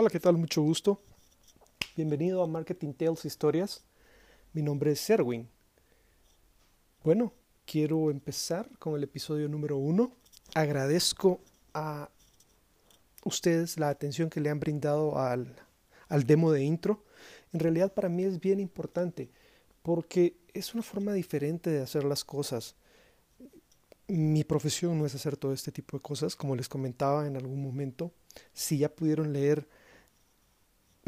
Hola, ¿qué tal? Mucho gusto. Bienvenido a Marketing Tales Historias. Mi nombre es Serwin. Bueno, quiero empezar con el episodio número uno. Agradezco a ustedes la atención que le han brindado al, al demo de intro. En realidad para mí es bien importante porque es una forma diferente de hacer las cosas. Mi profesión no es hacer todo este tipo de cosas, como les comentaba en algún momento. Si ya pudieron leer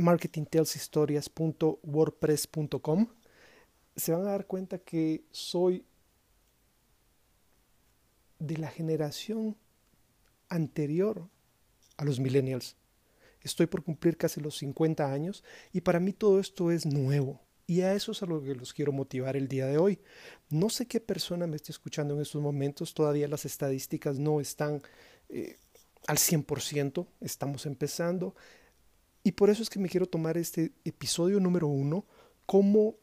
marketingtaleshistorias.wordpress.com, se van a dar cuenta que soy de la generación anterior a los millennials. Estoy por cumplir casi los 50 años y para mí todo esto es nuevo. Y a eso es a lo que los quiero motivar el día de hoy. No sé qué persona me esté escuchando en estos momentos, todavía las estadísticas no están eh, al 100%, estamos empezando. Y por eso es que me quiero tomar este episodio número uno como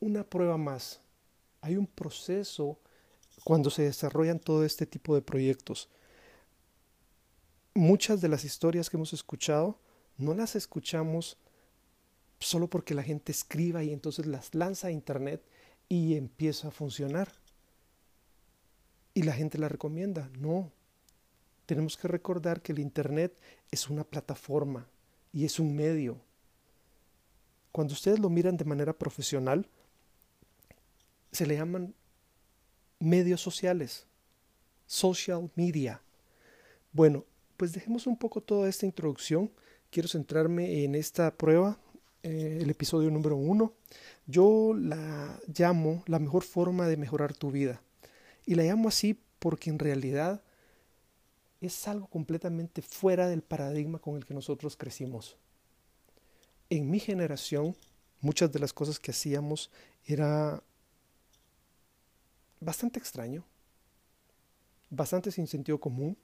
una prueba más. Hay un proceso cuando se desarrollan todo este tipo de proyectos. Muchas de las historias que hemos escuchado no las escuchamos solo porque la gente escriba y entonces las lanza a internet y empieza a funcionar. Y la gente la recomienda. No. Tenemos que recordar que el internet es una plataforma y es un medio. Cuando ustedes lo miran de manera profesional, se le llaman medios sociales, social media. Bueno, pues dejemos un poco toda esta introducción. Quiero centrarme en esta prueba, eh, el episodio número uno. Yo la llamo la mejor forma de mejorar tu vida. Y la llamo así porque en realidad es algo completamente fuera del paradigma con el que nosotros crecimos. En mi generación, muchas de las cosas que hacíamos era bastante extraño, bastante sin sentido común.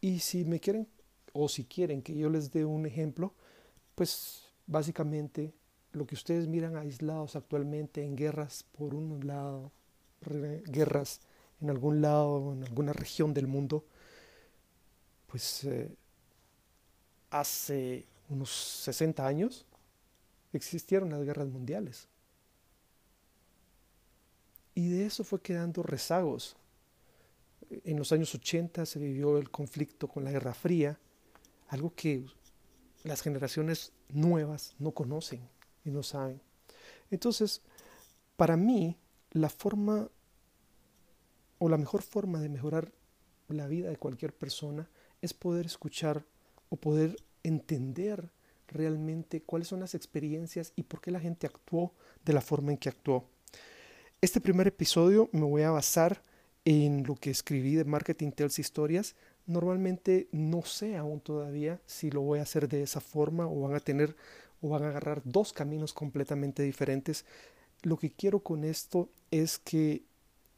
Y si me quieren, o si quieren que yo les dé un ejemplo, pues básicamente lo que ustedes miran aislados actualmente en guerras por un lado, guerras en algún lado, en alguna región del mundo, pues eh, hace unos 60 años existieron las guerras mundiales. Y de eso fue quedando rezagos. En los años 80 se vivió el conflicto con la Guerra Fría, algo que las generaciones nuevas no conocen y no saben. Entonces, para mí, la forma o la mejor forma de mejorar la vida de cualquier persona es poder escuchar o poder entender realmente cuáles son las experiencias y por qué la gente actuó de la forma en que actuó. Este primer episodio me voy a basar en lo que escribí de Marketing Tells Historias. Normalmente no sé aún todavía si lo voy a hacer de esa forma o van a tener o van a agarrar dos caminos completamente diferentes. Lo que quiero con esto es que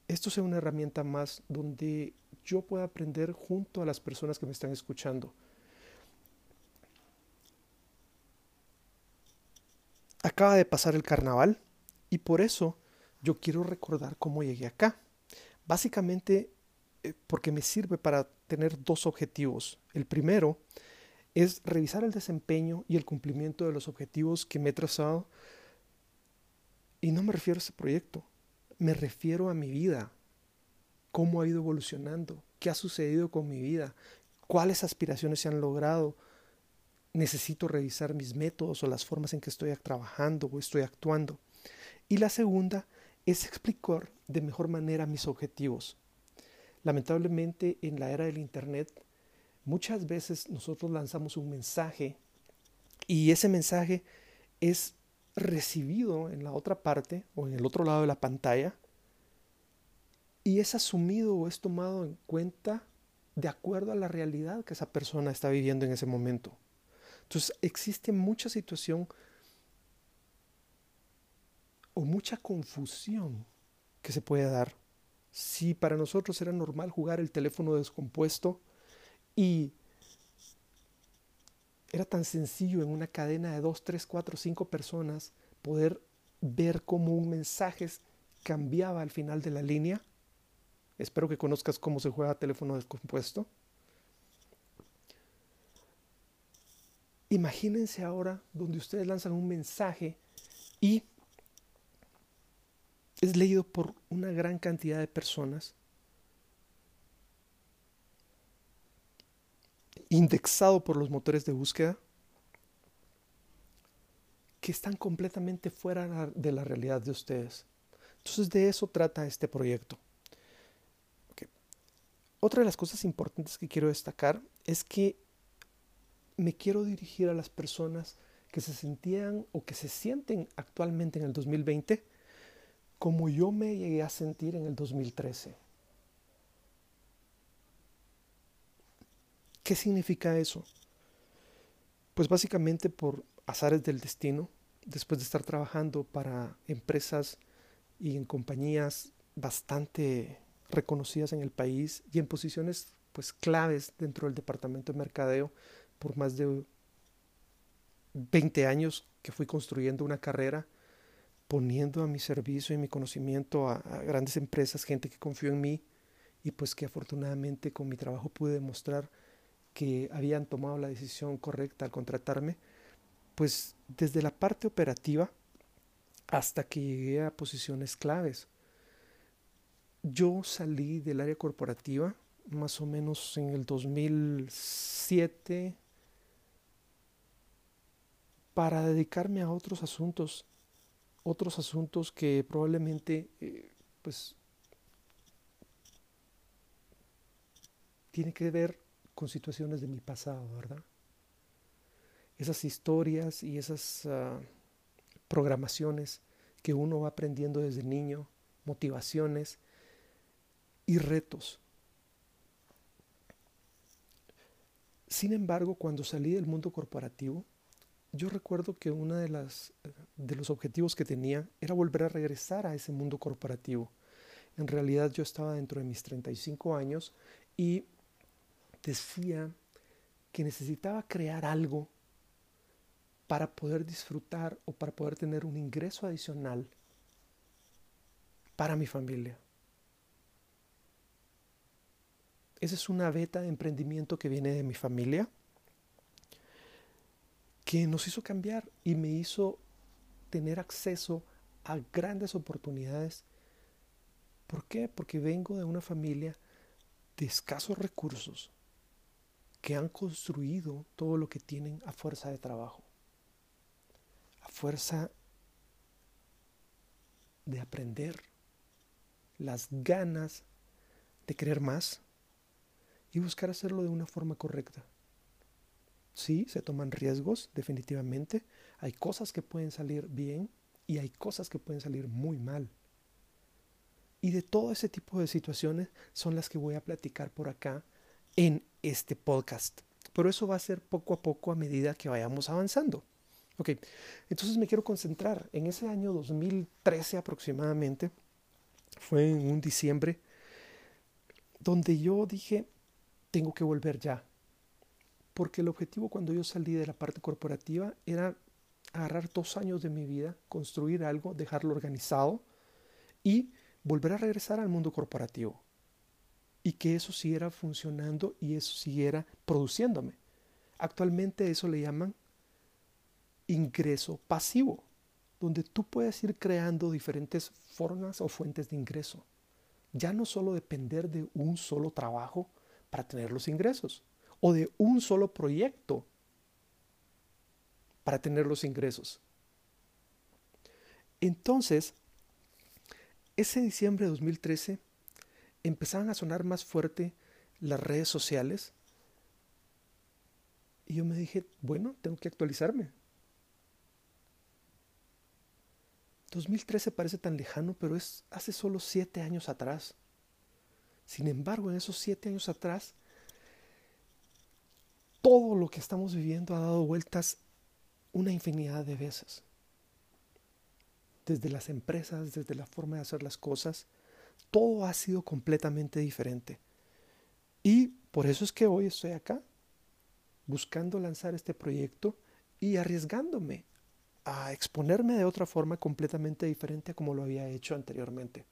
esto sea una herramienta más donde yo pueda aprender junto a las personas que me están escuchando. Acaba de pasar el carnaval y por eso yo quiero recordar cómo llegué acá. Básicamente eh, porque me sirve para tener dos objetivos. El primero es revisar el desempeño y el cumplimiento de los objetivos que me he trazado. Y no me refiero a este proyecto, me refiero a mi vida, cómo ha ido evolucionando, qué ha sucedido con mi vida, cuáles aspiraciones se han logrado. Necesito revisar mis métodos o las formas en que estoy trabajando o estoy actuando. Y la segunda es explicar de mejor manera mis objetivos. Lamentablemente en la era del Internet muchas veces nosotros lanzamos un mensaje y ese mensaje es recibido en la otra parte o en el otro lado de la pantalla y es asumido o es tomado en cuenta de acuerdo a la realidad que esa persona está viviendo en ese momento. Entonces existe mucha situación o mucha confusión que se puede dar. Si para nosotros era normal jugar el teléfono descompuesto y era tan sencillo en una cadena de dos, tres, cuatro, cinco personas poder ver cómo un mensaje cambiaba al final de la línea. Espero que conozcas cómo se juega teléfono descompuesto. Imagínense ahora donde ustedes lanzan un mensaje y es leído por una gran cantidad de personas, indexado por los motores de búsqueda, que están completamente fuera de la realidad de ustedes. Entonces de eso trata este proyecto. Otra de las cosas importantes que quiero destacar es que me quiero dirigir a las personas que se sentían o que se sienten actualmente en el 2020 como yo me llegué a sentir en el 2013. ¿Qué significa eso? Pues básicamente por azares del destino, después de estar trabajando para empresas y en compañías bastante reconocidas en el país y en posiciones pues claves dentro del departamento de mercadeo por más de 20 años que fui construyendo una carrera poniendo a mi servicio y mi conocimiento a, grandes empresas, gente que confió en mí y pues que afortunadamente con mi trabajo pude demostrar que habían tomado la decisión correcta al contratarme, pues desde la parte operativa hasta que llegué a posiciones claves. Yo salí del área corporativa más o menos en el 2007 para dedicarme a otros asuntos otros asuntos que probablemente eh, pues tiene que ver con situaciones de mi pasado, ¿verdad? Esas historias y esas ah, programaciones que uno va aprendiendo desde niño, motivaciones y retos. Sin embargo, cuando salí del mundo corporativo, yo recuerdo que uno de, las, de los objetivos que tenía era volver a regresar a ese mundo corporativo. En realidad yo estaba dentro de mis 35 años y decía que necesitaba crear algo para poder disfrutar o para poder tener un ingreso adicional para mi familia. Esa es una beta de emprendimiento que viene de mi familia que nos hizo cambiar y me hizo tener acceso a grandes oportunidades. ¿Por qué? Porque vengo de una familia de escasos recursos que han construido todo lo que tienen a fuerza de trabajo, a fuerza de aprender, las ganas de querer más y buscar hacerlo de una forma correcta. Sí, se toman riesgos, definitivamente. Hay cosas que pueden salir bien y hay cosas que pueden salir muy mal. Y de todo ese tipo de situaciones son las que voy a platicar por acá en este podcast. Pero eso va a ser poco a poco a medida que vayamos avanzando. Ok, entonces me quiero concentrar en ese año 2013 aproximadamente. Fue en un diciembre donde yo dije, tengo que volver ya porque el objetivo cuando yo salí de la parte corporativa era agarrar dos años de mi vida, construir algo, dejarlo organizado y volver a regresar al mundo corporativo. Y que eso siguiera funcionando y eso siguiera produciéndome. Actualmente eso le llaman ingreso pasivo, donde tú puedes ir creando diferentes formas o fuentes de ingreso. Ya no solo depender de un solo trabajo para tener los ingresos, o de un solo proyecto para tener los ingresos. Entonces, ese diciembre de 2013 empezaban a sonar más fuerte las redes sociales y yo me dije, bueno, tengo que actualizarme. 2013 parece tan lejano, pero es hace solo siete años atrás. Sin embargo, en esos siete años atrás todo lo que estamos viviendo ha dado vueltas una infinidad de veces. Desde las empresas, desde la forma de hacer las cosas, todo ha sido completamente diferente. Y por eso es que hoy estoy acá, buscando lanzar este proyecto y arriesgándome a exponerme de otra forma completamente diferente a como lo había hecho anteriormente.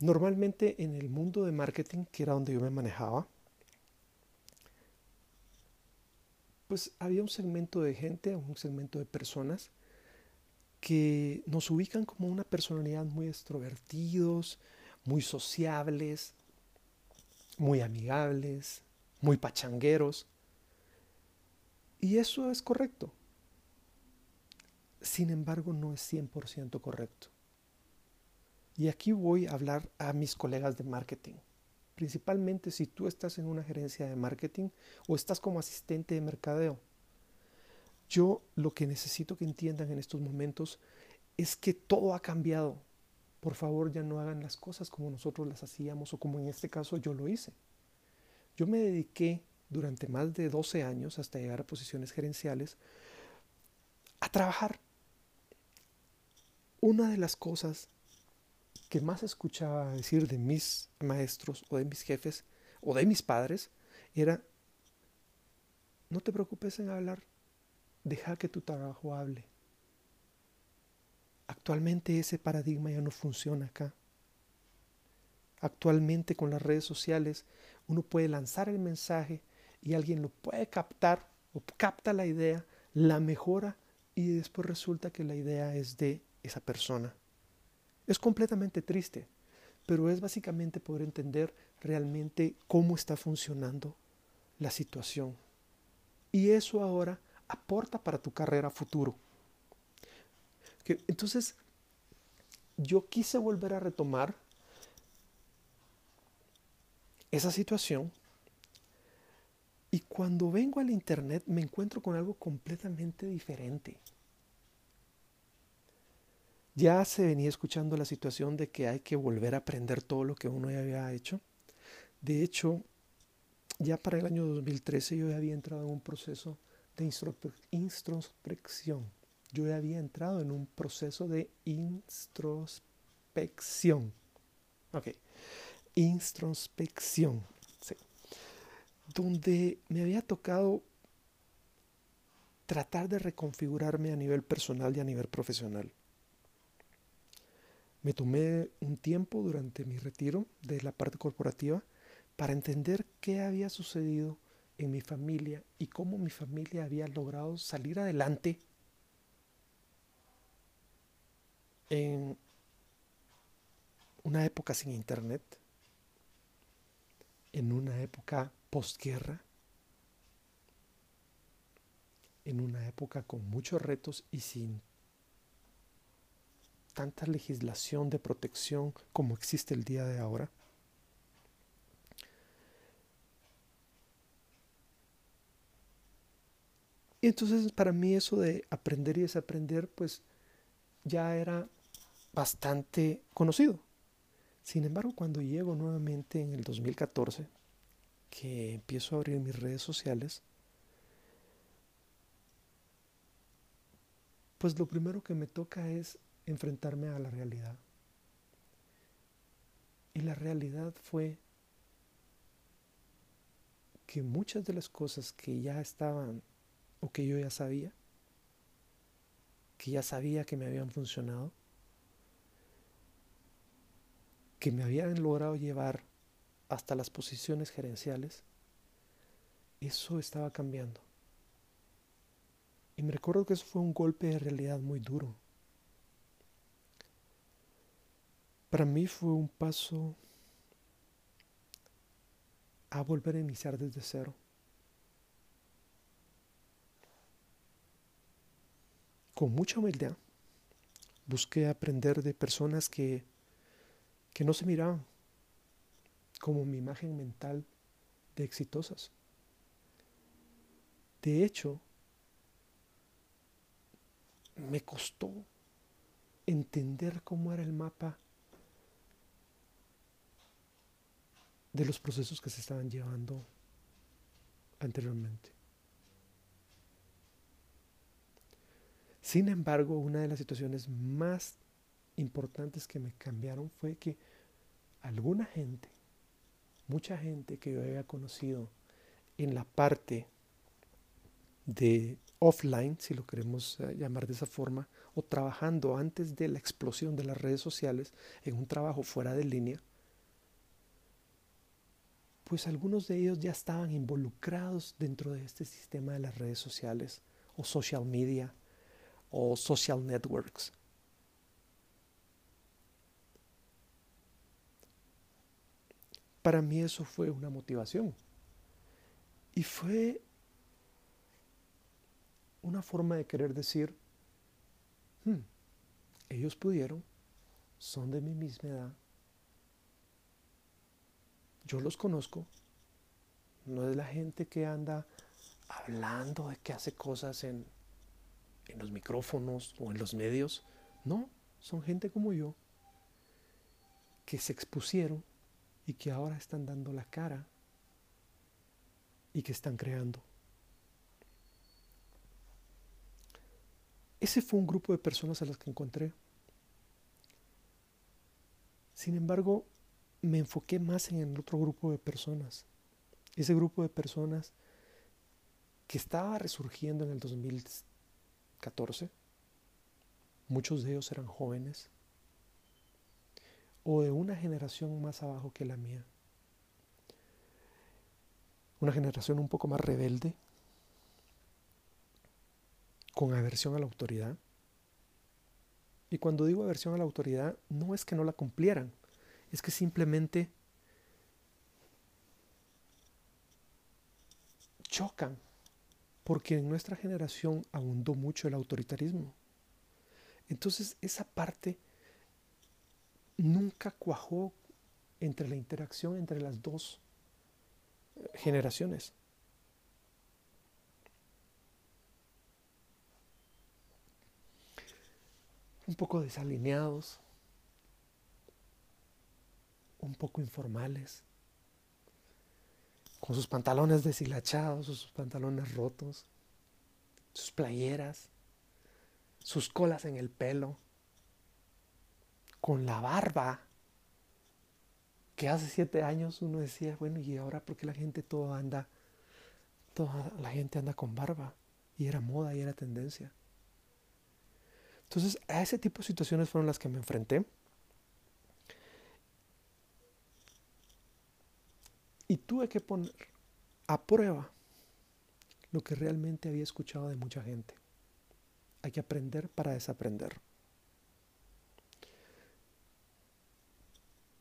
Normalmente en el mundo de marketing, que era donde yo me manejaba, pues había un segmento de gente, un segmento de personas que nos ubican como una personalidad muy extrovertidos, muy sociables, muy amigables, muy pachangueros. Y eso es correcto. Sin embargo, no es 100% correcto. Y aquí voy a hablar a mis colegas de marketing. Principalmente si tú estás en una gerencia de marketing o estás como asistente de mercadeo. Yo lo que necesito que entiendan en estos momentos es que todo ha cambiado. Por favor, ya no hagan las cosas como nosotros las hacíamos o como en este caso yo lo hice. Yo me dediqué durante más de 12 años hasta llegar a posiciones gerenciales a trabajar. Una de las cosas que más escuchaba decir de mis maestros o de mis jefes o de mis padres era, no te preocupes en hablar, deja que tu trabajo hable. Actualmente ese paradigma ya no funciona acá. Actualmente con las redes sociales uno puede lanzar el mensaje y alguien lo puede captar o capta la idea, la mejora y después resulta que la idea es de esa persona. Es completamente triste, pero es básicamente poder entender realmente cómo está funcionando la situación. Y eso ahora aporta para tu carrera futuro. Entonces, yo quise volver a retomar esa situación y cuando vengo al Internet me encuentro con algo completamente diferente ya se venía escuchando la situación de que hay que volver a aprender todo lo que uno ya había hecho. De hecho, ya para el año 2013 yo ya había entrado en un proceso de introspección. Yo había entrado en un proceso de introspección. Ok. Introspección. Donde me había tocado tratar de reconfigurarme a nivel personal y a nivel profesional. Me tomé un tiempo durante mi retiro de la parte corporativa para entender qué había sucedido en mi familia y cómo mi familia había logrado salir adelante en una época sin internet, en una época postguerra, en una época con muchos retos y sin tanta legislación de protección como existe el día de ahora? Y entonces para mí eso de aprender y desaprender pues ya era bastante conocido. Sin embargo, cuando llego nuevamente en el 2014, que empiezo a abrir mis redes sociales, pues lo primero que me toca es enfrentarme a la realidad. Y la realidad fue que muchas de las cosas que ya estaban o que yo ya sabía, que ya sabía que me habían funcionado, que me habían logrado llevar hasta las posiciones gerenciales, eso estaba cambiando. Y me recuerdo que eso fue un golpe de realidad muy duro. Para mí fue un paso a volver a iniciar desde cero. Con mucha humildad busqué aprender de personas que, que no se miraban como mi imagen mental de exitosas. De hecho, me costó entender cómo era el mapa de los procesos que se estaban llevando anteriormente. Sin embargo, una de las situaciones más importantes que me cambiaron fue que alguna gente, mucha gente que yo había conocido en la parte de offline, si lo queremos eh, llamar de esa forma, o trabajando antes de la explosión de las redes sociales en un trabajo fuera de línea, pues algunos de ellos ya estaban involucrados dentro de este sistema de las redes sociales o social media o social networks. Para mí eso fue una motivación. Y fue una forma de querer decir, hmm, ellos pudieron, son de mi misma edad, yo los conozco, no es la gente que anda hablando de que hace cosas en, en los micrófonos o en los medios, no, son gente como yo, que se expusieron y que ahora están dando la cara y que están creando. Ese fue un grupo de personas a las que encontré. Sin embargo, me enfoqué más en el otro grupo de personas. Ese grupo de personas que estaba resurgiendo en el 2014. Muchos de ellos eran jóvenes o de una generación más abajo que la mía. Una generación un poco más rebelde, con aversión a la autoridad. Y cuando digo aversión a la autoridad, no es que no la cumplieran, es que simplemente chocan, porque en nuestra generación abundó mucho el autoritarismo. Entonces esa parte nunca cuajó entre la interacción entre las dos eh, generaciones. Un poco desalineados, un poco informales, con sus pantalones deshilachados, sus pantalones rotos, sus playeras, sus colas en el pelo, con la barba, que hace siete años uno decía, bueno, ¿y ahora por qué la gente todo anda, toda la gente anda con barba? Y era moda y era tendencia. Entonces, a ese tipo de situaciones fueron las que me enfrenté. Y tuve que poner a prueba lo que realmente había escuchado de mucha gente. Hay que aprender para desaprender.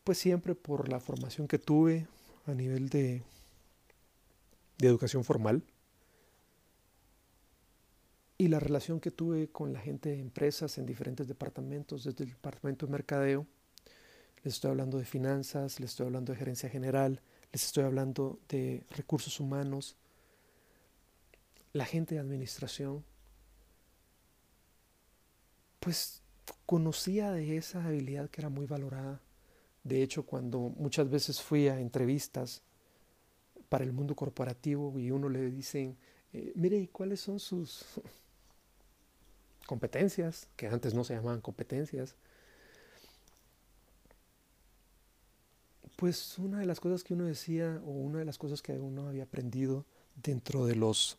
Pues siempre por la formación que tuve a nivel de, de educación formal y la relación que tuve con la gente de empresas en diferentes departamentos, desde el departamento de mercadeo, les estoy hablando de finanzas, les estoy hablando de gerencia general, les estoy hablando de recursos humanos, la gente de administración, pues conocía de esa habilidad que era muy valorada. De hecho, cuando muchas veces fui a entrevistas para el mundo corporativo y uno le dicen, eh, mire, ¿y cuáles son sus competencias? Que antes no se llamaban competencias. Pues una de las cosas que uno decía o una de las cosas que uno había aprendido dentro de los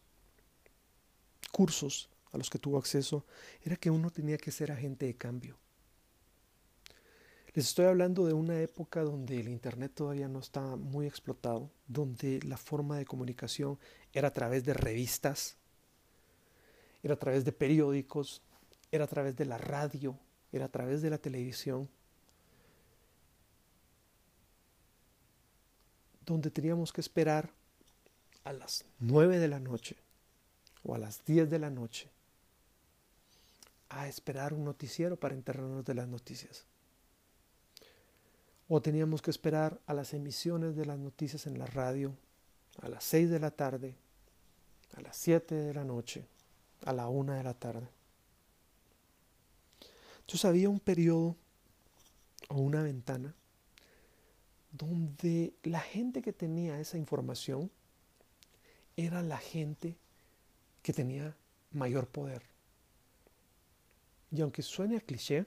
cursos a los que tuvo acceso era que uno tenía que ser agente de cambio. Les estoy hablando de una época donde el Internet todavía no estaba muy explotado, donde la forma de comunicación era a través de revistas, era a través de periódicos, era a través de la radio, era a través de la televisión. Donde teníamos que esperar a las 9 de la noche o a las 10 de la noche a esperar un noticiero para enterarnos de las noticias. O teníamos que esperar a las emisiones de las noticias en la radio a las 6 de la tarde, a las 7 de la noche, a la 1 de la tarde. Entonces había un periodo o una ventana donde la gente que tenía esa información era la gente que tenía mayor poder. Y aunque suene a cliché,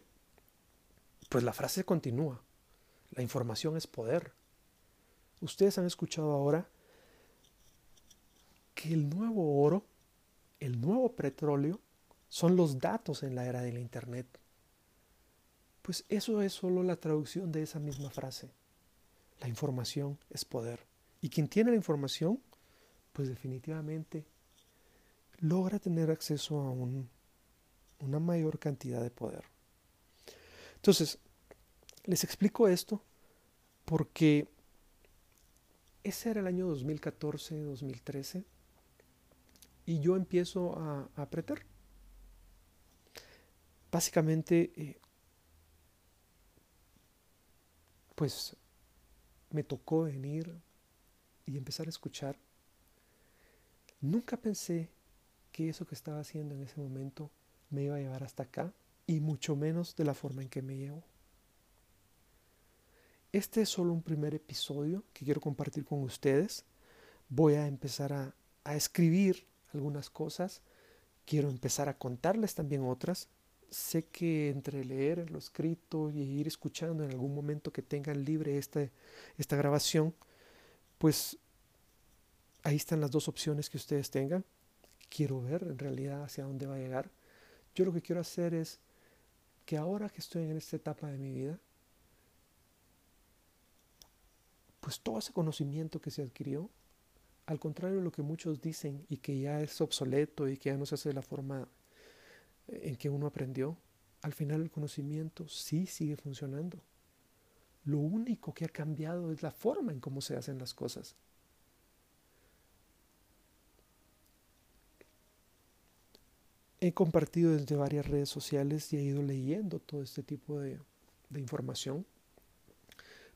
pues la frase continúa. La información es poder. Ustedes han escuchado ahora que el nuevo oro, el nuevo petróleo, son los datos en la era de la Internet. Pues eso es solo la traducción de esa misma frase. La información es poder Y quien tiene la información, pues definitivamente logra tener acceso a un, una mayor cantidad de poder. Entonces, les explico esto porque ese era el año 2014-2013 y yo empiezo a, apretar. Básicamente, eh, pues me tocó venir y empezar a escuchar. Nunca pensé que eso que estaba haciendo en ese momento me iba a llevar hasta acá y mucho menos de la forma en que me llevo. Este es solo un primer episodio que quiero compartir con ustedes. Voy a empezar a, a escribir algunas cosas. Quiero empezar a contarles también otras. Sé que entre leer lo escrito y ir escuchando en algún momento que tengan libre esta, esta grabación, pues ahí están las dos opciones que ustedes tengan. Quiero ver en realidad hacia dónde va a llegar. Yo lo que quiero hacer es que ahora que estoy en esta etapa de mi vida, pues todo ese conocimiento que se adquirió, al contrario de lo que muchos dicen y que ya es obsoleto y que ya no se hace de la forma en que uno aprendió, al final el conocimiento sí sigue funcionando. Lo único que ha cambiado es la forma en cómo se hacen las cosas. he compartido desde varias redes sociales y he ido leyendo todo este tipo de, información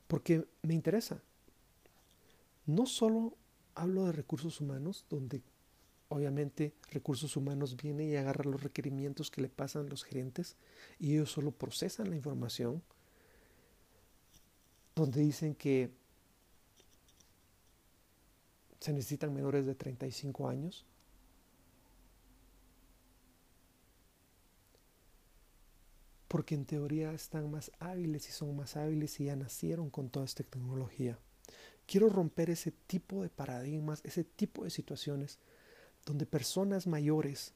porque me interesa. No solo hablo de recursos humanos, donde obviamente recursos humanos viene y agarra los requerimientos que le pasan los gerentes y ellos solo procesan la información, donde dicen que se necesitan menores de 35 años porque en teoría están más hábiles y son más hábiles y ya nacieron con toda esta tecnología. Quiero romper ese tipo de paradigmas, ese tipo de situaciones donde personas mayores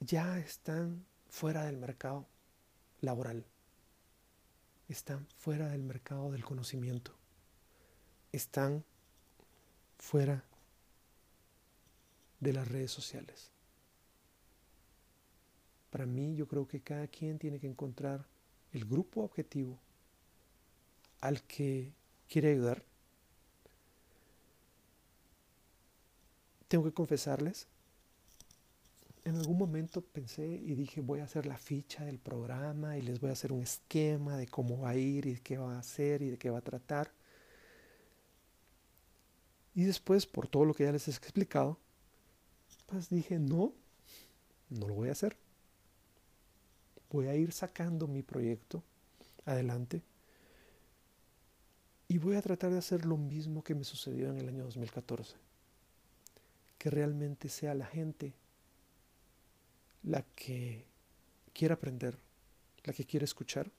ya están fuera del mercado laboral, están fuera del mercado del conocimiento, están fuera de las redes sociales. Para mí yo creo que cada quien tiene que encontrar el grupo objetivo al que quiere ayudar. Tengo que confesarles, en algún momento pensé y dije voy a hacer la ficha del programa y les voy a hacer un esquema de cómo va a ir y qué va a hacer y de qué va a tratar. Y después, por todo lo que ya les he explicado, pues dije, no, no lo voy a hacer voy a ir sacando mi proyecto adelante y voy a tratar de hacer lo mismo que me sucedió en el año 2014. Que realmente sea la gente la que quiera aprender, la que quiera escuchar,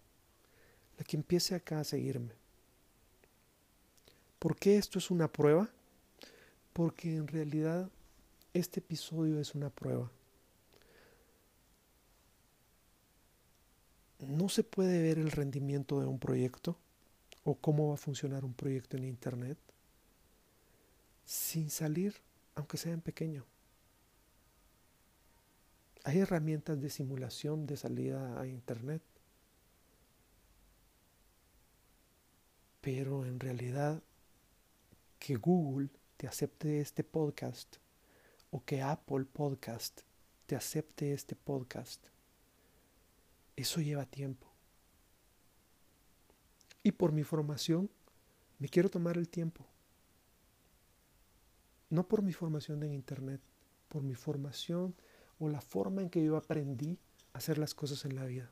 la que empiece acá a seguirme. ¿Por qué esto es una prueba? Porque en realidad este episodio es una prueba. no se puede ver el rendimiento de un proyecto o cómo va a funcionar un proyecto en Internet sin salir, aunque sea en pequeño. Hay herramientas de simulación de salida a Internet, pero en realidad que Google te acepte este podcast o que Apple Podcast te acepte este podcast eso lleva tiempo. Y por mi formación, me quiero tomar el tiempo. No por mi formación en Internet, por mi formación o la forma en que yo aprendí a hacer las cosas en la vida.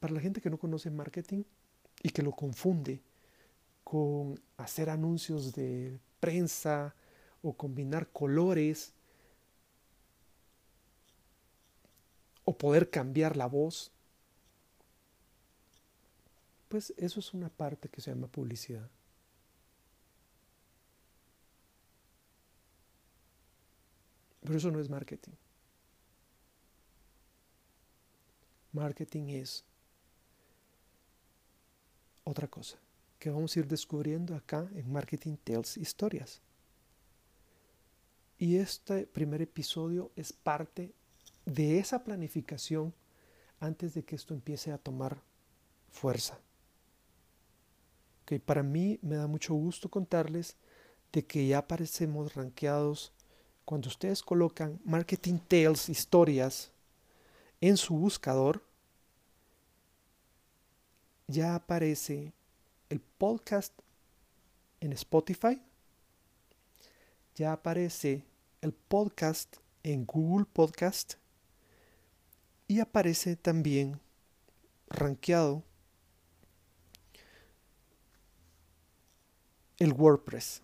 Para la gente que no conoce marketing y que lo confunde con hacer anuncios de prensa o combinar colores o poder cambiar la voz, pues eso es una parte que se llama publicidad. Pero eso no es marketing. Marketing es otra cosa que vamos a ir descubriendo acá en Marketing Tales Historias. Y este primer episodio es parte de esa planificación antes de que esto empiece a tomar fuerza. Okay, para mí me da mucho gusto contarles de que ya aparecemos rankeados cuando ustedes colocan Marketing Tales Historias en su buscador, ya aparece el podcast en Spotify, ya aparece el podcast en Google Podcast y aparece también rankeado el WordPress,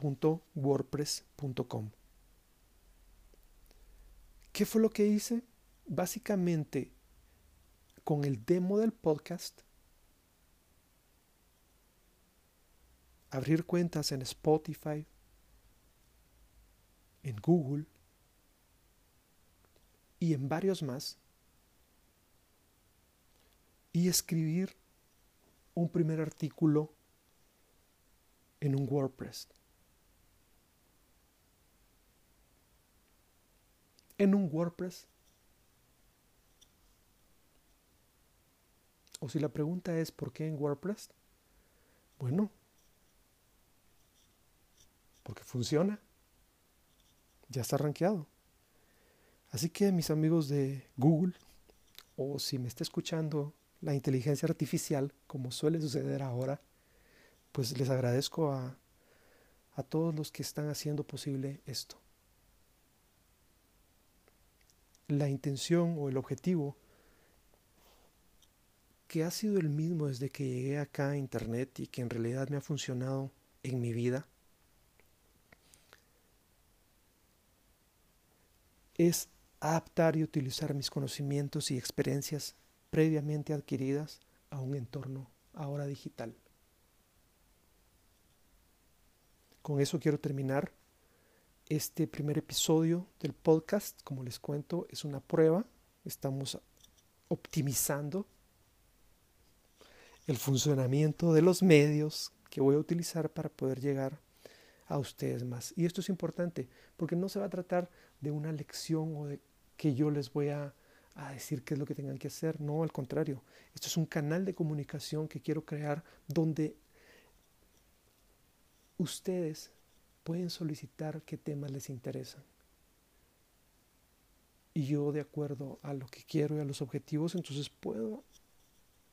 marketingtaleshistorias.wordpress.com. ¿Qué fue lo que hice? Básicamente, con el demo del podcast, abrir cuentas en Spotify, en Google y en varios más, y escribir un primer artículo en un WordPress. En un WordPress. O si la pregunta es ¿por qué en WordPress? Bueno, porque funciona. Ya está rankeado. Así que mis amigos de Google, o si me está escuchando la inteligencia artificial, como suele suceder ahora, pues les agradezco a, a todos los que están haciendo posible esto. La intención o el objetivo que ha sido el mismo desde que llegué acá a Internet y que en realidad me ha funcionado en mi vida, es adaptar y utilizar mis conocimientos y experiencias previamente adquiridas a un entorno ahora digital. Con eso quiero terminar este primer episodio del podcast. Como les cuento, es una prueba. Estamos optimizando el funcionamiento de los medios que voy a utilizar para poder llegar a ustedes más. Y esto es importante porque no se va a tratar de una lección o de que yo les voy a decir qué es lo que tengan que hacer. No, al contrario. Esto es un canal de comunicación que quiero crear donde ustedes pueden solicitar qué temas les interesan. Y yo, de acuerdo a lo que quiero y a los objetivos, entonces puedo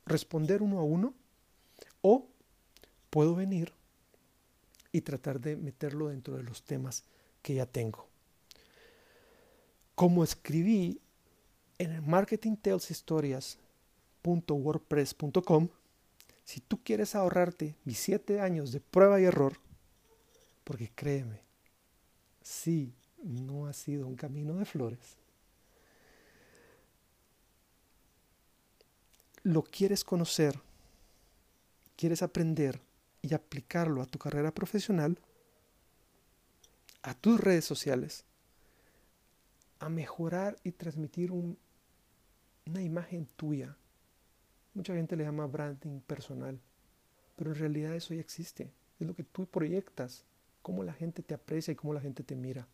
responder uno a uno o puedo venir y tratar de meterlo dentro de los temas que ya tengo. Como escribí en marketingtaleshistorias.wordpress.com, si tú quieres ahorrarte mis siete años de prueba y error, porque créeme, sí, no ha sido un camino de flores. Lo quieres conocer, quieres aprender y aplicarlo a tu carrera profesional, a tus redes sociales, a mejorar y transmitir un una imagen tuya. Mucha gente le llama branding personal, pero en realidad eso ya existe. Es lo que tú proyectas, cómo la gente te aprecia y cómo la gente te mira.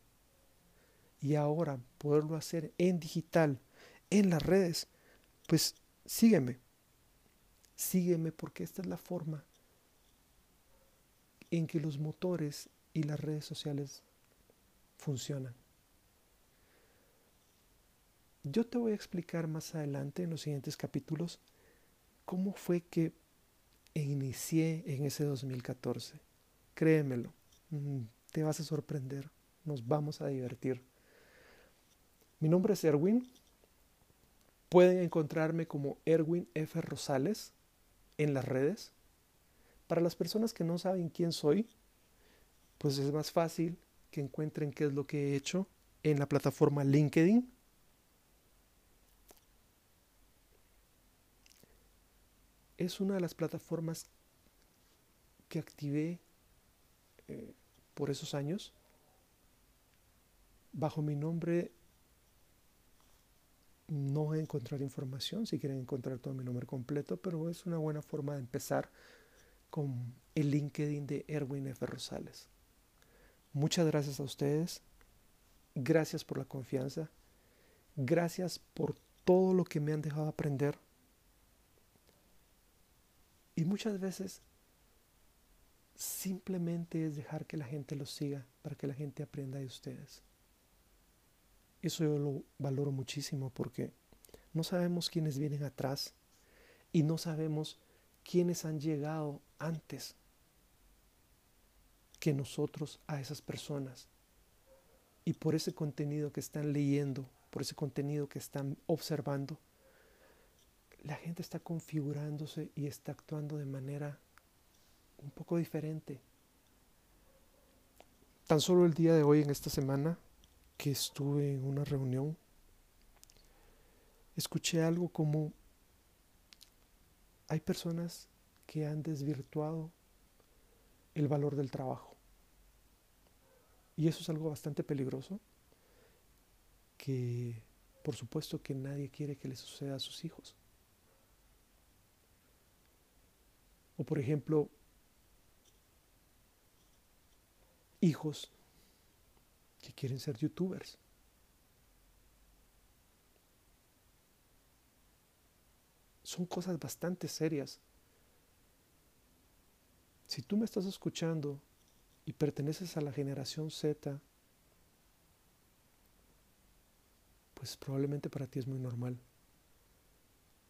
Y ahora poderlo hacer en digital, en las redes, pues sígueme. Sígueme porque esta es la forma en que los motores y las redes sociales funcionan. Yo te voy a explicar más adelante en los siguientes capítulos cómo fue que inicié en ese 2014. Créemelo, te vas a sorprender, nos vamos a divertir. Mi nombre es Erwin. Pueden encontrarme como Erwin F. Rosales en las redes. Para las personas que no saben quién soy, pues es más fácil que encuentren qué es lo que he hecho en la plataforma LinkedIn es una de las plataformas que activé eh, por esos años bajo mi nombre no voy a encontrar información si quieren encontrar todo mi nombre completo, pero es una buena forma de empezar con el LinkedIn de Erwin F. Rosales. Muchas gracias a ustedes. Gracias por la confianza. Gracias por todo lo que me han dejado aprender. Y muchas veces simplemente es dejar que la gente los siga para que la gente aprenda de ustedes. Eso yo lo valoro muchísimo porque no sabemos quiénes vienen atrás y no sabemos quiénes han llegado antes que nosotros a esas personas. Y por ese contenido que están leyendo, por ese contenido que están observando, la gente está configurándose y está actuando de manera un poco diferente. Tan solo el día de hoy, en esta semana, que estuve en una reunión, escuché algo como hay personas que han desvirtuado el valor del trabajo. Y eso es algo bastante peligroso que por supuesto que nadie quiere que le suceda a sus hijos. O por ejemplo, hijos que quieren ser youtubers. Son cosas bastante serias. Si tú me estás escuchando y perteneces a la generación Z, pues probablemente para ti es muy normal.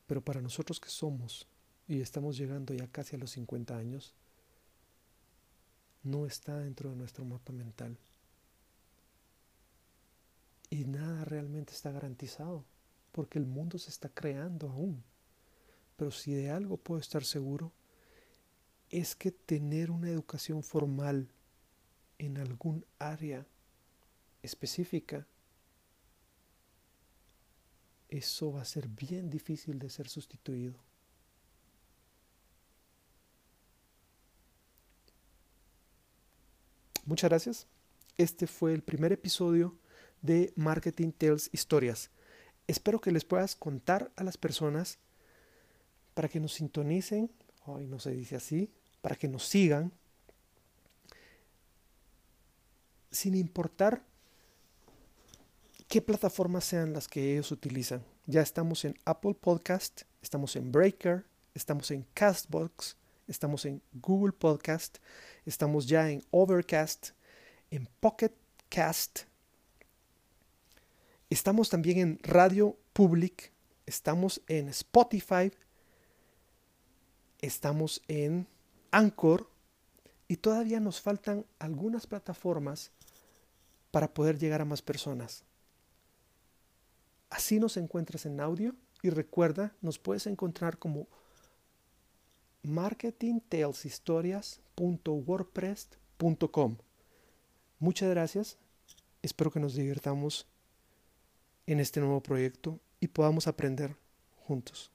Pero para nosotros que somos y estamos llegando ya casi a los 50 años, no está dentro de nuestro mapa mental. Y nada realmente está garantizado, porque el mundo se está creando aún. Pero si de algo puedo estar seguro, es que tener una educación formal en algún área específica, eso va a ser bien difícil de ser sustituido. Muchas gracias. Este fue el primer episodio de Marketing Tales Historias. Espero que les puedas contar a las personas para que nos sintonicen, hoy no se dice así, para que nos sigan, sin importar qué plataformas sean las que ellos utilizan. Ya estamos en Apple Podcast, estamos en Breaker, estamos en Castbox, estamos en Google Podcast, estamos ya en Overcast, en Pocket Cast, estamos también en Radio Public, estamos en Spotify, estamos en Anchor y todavía nos faltan algunas plataformas para poder llegar a más personas. Así nos encuentras en audio y recuerda, nos puedes encontrar como marketingtaleshistorias.wordpress.com. Muchas gracias. Espero que nos divirtamos en este nuevo proyecto y podamos aprender juntos.